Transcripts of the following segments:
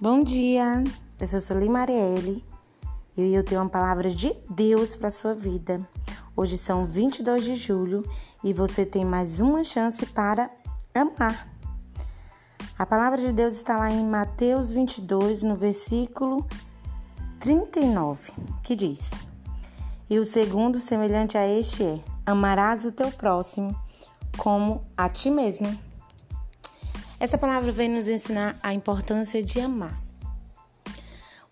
Bom dia, eu sou Sueli Marielle e eu tenho uma palavra de Deus para sua vida. Hoje são 22 de julho e você tem mais uma chance para amar. A palavra de Deus está lá em Mateus 22, no versículo 39, que diz: E o segundo, semelhante a este, é: Amarás o teu próximo como a ti mesmo. Essa palavra vem nos ensinar a importância de amar.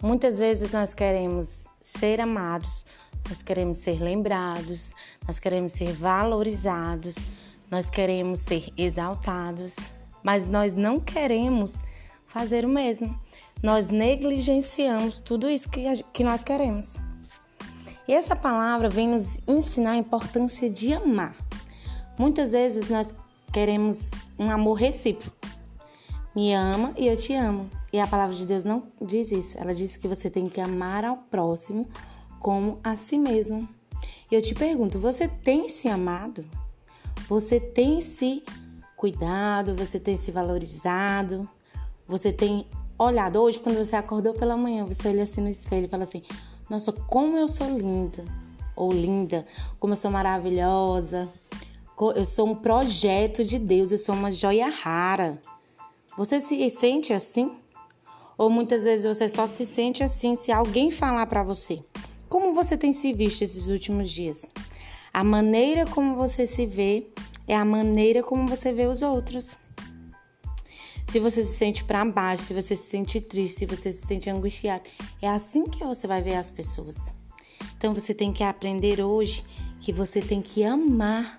Muitas vezes nós queremos ser amados, nós queremos ser lembrados, nós queremos ser valorizados, nós queremos ser exaltados, mas nós não queremos fazer o mesmo. Nós negligenciamos tudo isso que, que nós queremos. E essa palavra vem nos ensinar a importância de amar. Muitas vezes nós queremos um amor recíproco me ama e eu te amo. E a palavra de Deus não diz isso. Ela diz que você tem que amar ao próximo como a si mesmo. E eu te pergunto, você tem se amado? Você tem se cuidado? Você tem se valorizado? Você tem olhado hoje quando você acordou pela manhã, você olha assim no espelho e fala assim: "Nossa, como eu sou linda" ou linda, como eu sou maravilhosa. Eu sou um projeto de Deus, eu sou uma joia rara. Você se sente assim? Ou muitas vezes você só se sente assim se alguém falar para você. Como você tem se visto esses últimos dias? A maneira como você se vê é a maneira como você vê os outros. Se você se sente para baixo, se você se sente triste, se você se sente angustiado, é assim que você vai ver as pessoas. Então você tem que aprender hoje que você tem que amar.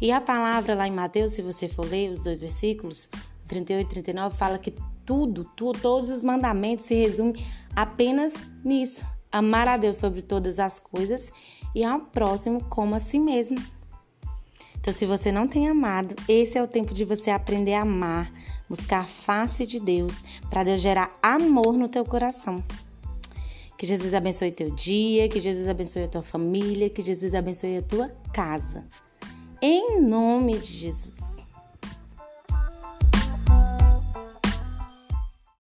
E a palavra lá em Mateus, se você for ler os dois versículos, 38 e 39 fala que tudo, tudo, todos os mandamentos se resumem apenas nisso: amar a Deus sobre todas as coisas e ao próximo como a si mesmo. Então, se você não tem amado, esse é o tempo de você aprender a amar, buscar a face de Deus, para Deus gerar amor no teu coração. Que Jesus abençoe teu dia, que Jesus abençoe a tua família, que Jesus abençoe a tua casa. Em nome de Jesus.